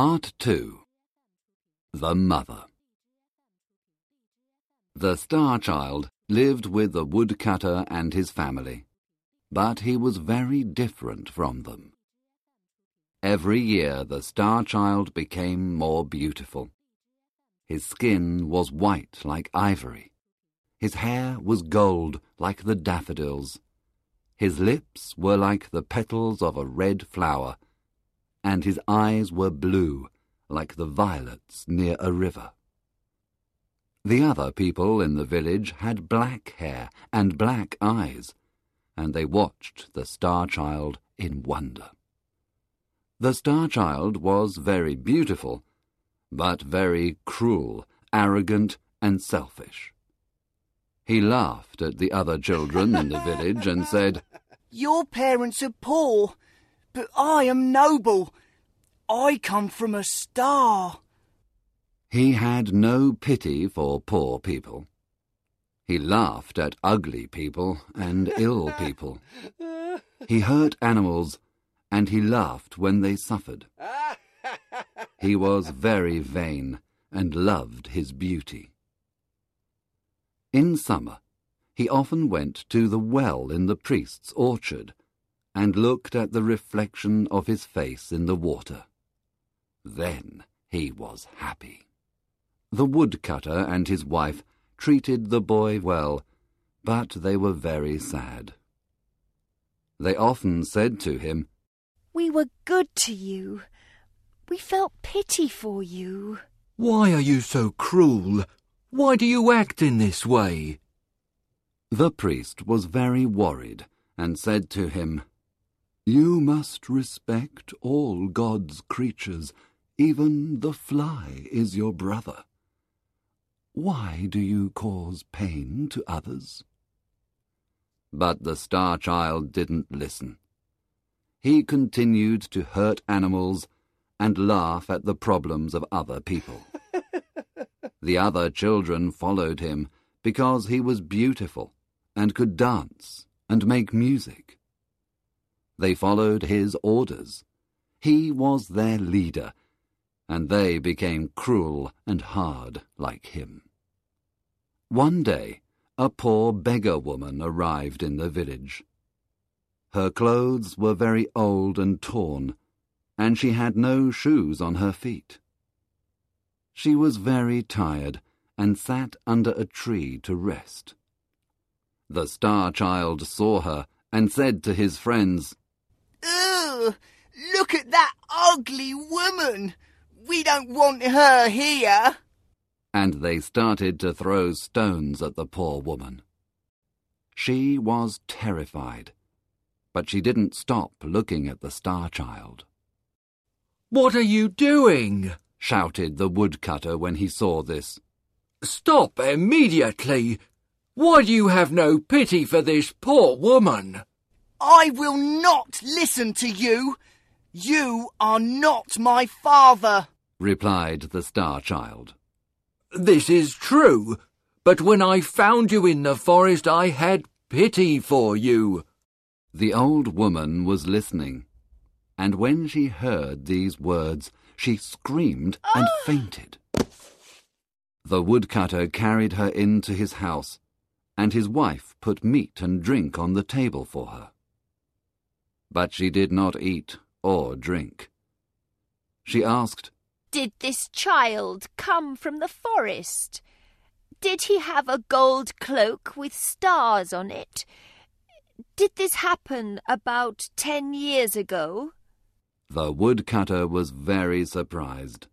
Part 2 The Mother The Star Child lived with the woodcutter and his family, but he was very different from them. Every year the Star Child became more beautiful. His skin was white like ivory. His hair was gold like the daffodils. His lips were like the petals of a red flower, and his eyes were blue like the violets near a river. The other people in the village had black hair and black eyes, and they watched the Star Child in wonder. The Star Child was very beautiful, but very cruel, arrogant, and selfish. He laughed at the other children in the village and said, Your parents are poor, but I am noble. I come from a star. He had no pity for poor people. He laughed at ugly people and ill people. He hurt animals, and he laughed when they suffered. He was very vain and loved his beauty. In summer, he often went to the well in the priest's orchard and looked at the reflection of his face in the water. Then he was happy. The woodcutter and his wife treated the boy well, but they were very sad. They often said to him, We were good to you. We felt pity for you. Why are you so cruel? Why do you act in this way? The priest was very worried and said to him, You must respect all God's creatures. Even the fly is your brother. Why do you cause pain to others? But the Star Child didn't listen. He continued to hurt animals and laugh at the problems of other people. the other children followed him because he was beautiful and could dance and make music. They followed his orders. He was their leader, and they became cruel and hard like him. One day, a poor beggar woman arrived in the village. Her clothes were very old and torn, and she had no shoes on her feet. She was very tired and sat under a tree to rest. The Star Child saw her and said to his friends, Ugh! Look at that ugly woman! We don't want her here! And they started to throw stones at the poor woman. She was terrified, but she didn't stop looking at the Star Child. What are you doing? shouted the woodcutter when he saw this. Stop immediately! Why do you have no pity for this poor woman? I will not listen to you. You are not my father, replied the Star Child. This is true, but when I found you in the forest I had pity for you. The old woman was listening and when she heard these words, she screamed and ah! fainted. The woodcutter carried her into his house, and his wife put meat and drink on the table for her. But she did not eat or drink. She asked, Did this child come from the forest? Did he have a gold cloak with stars on it? Did this happen about ten years ago? The woodcutter was very surprised.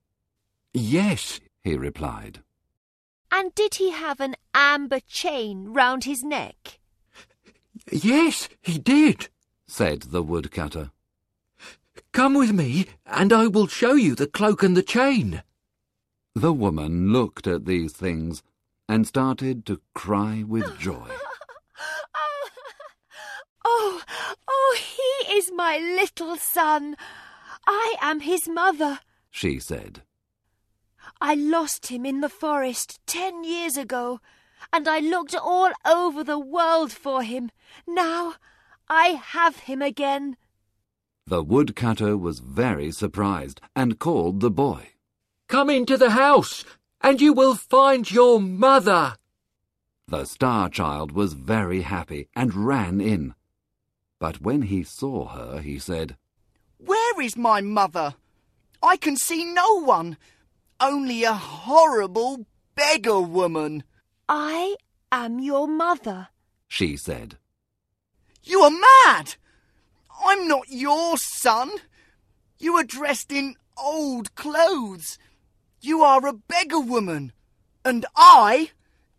Yes, he replied. And did he have an amber chain round his neck? Yes, he did, said the woodcutter. Come with me, and I will show you the cloak and the chain. The woman looked at these things and started to cry with joy. Oh, oh, oh, he is my little son. I am his mother, she said. I lost him in the forest ten years ago, and I looked all over the world for him. Now I have him again. The woodcutter was very surprised and called the boy. Come into the house, and you will find your mother. The star child was very happy and ran in. But when he saw her, he said, Where is my mother? I can see no one, only a horrible beggar woman. I am your mother. She said, You are mad! I'm not your son. You are dressed in old clothes. You are a beggar woman. And I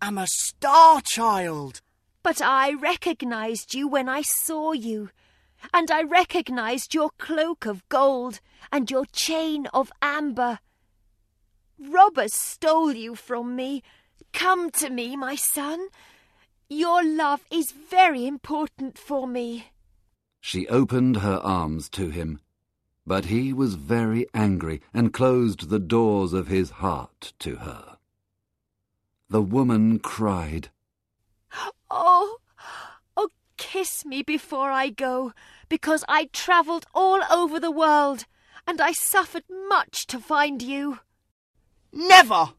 am a star child. But I recognized you when I saw you, and I recognized your cloak of gold and your chain of amber. Robbers stole you from me. Come to me, my son. Your love is very important for me. She opened her arms to him, but he was very angry and closed the doors of his heart to her. The woman cried, Oh, oh, kiss me before I go, because I travelled all over the world, and I suffered much to find you. Never!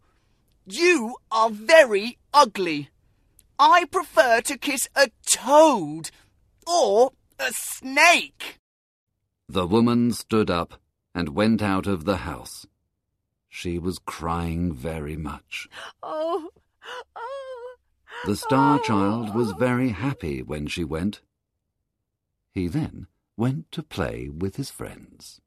You are very ugly. I prefer to kiss a toad or a snake. The woman stood up and went out of the house. She was crying very much. Oh, oh. The star child was very happy when she went. He then went to play with his friends.